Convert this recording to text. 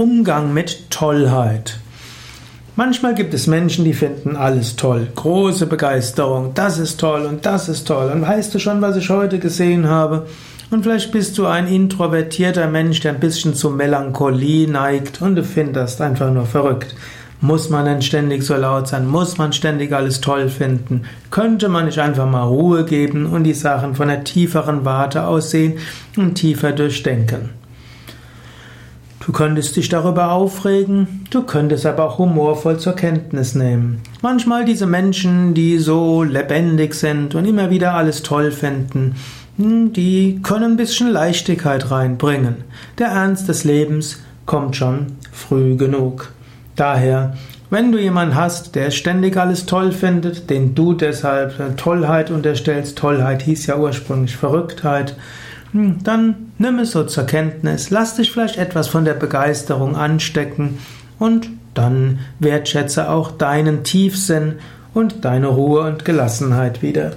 Umgang mit Tollheit. Manchmal gibt es Menschen, die finden alles toll. Große Begeisterung. Das ist toll und das ist toll. Und weißt du schon, was ich heute gesehen habe? Und vielleicht bist du ein introvertierter Mensch, der ein bisschen zu Melancholie neigt und du findest einfach nur verrückt. Muss man denn ständig so laut sein? Muss man ständig alles toll finden? Könnte man nicht einfach mal Ruhe geben und die Sachen von einer tieferen Warte aussehen und tiefer durchdenken? Du könntest dich darüber aufregen, du könntest aber auch humorvoll zur Kenntnis nehmen. Manchmal diese Menschen, die so lebendig sind und immer wieder alles toll finden, hm, die können ein bisschen Leichtigkeit reinbringen. Der Ernst des Lebens kommt schon früh genug. Daher, wenn du jemanden hast, der ständig alles toll findet, den du deshalb Tollheit unterstellst, Tollheit hieß ja ursprünglich Verrücktheit, dann nimm es so zur Kenntnis, lass dich vielleicht etwas von der Begeisterung anstecken und dann wertschätze auch deinen Tiefsinn und deine Ruhe und Gelassenheit wieder.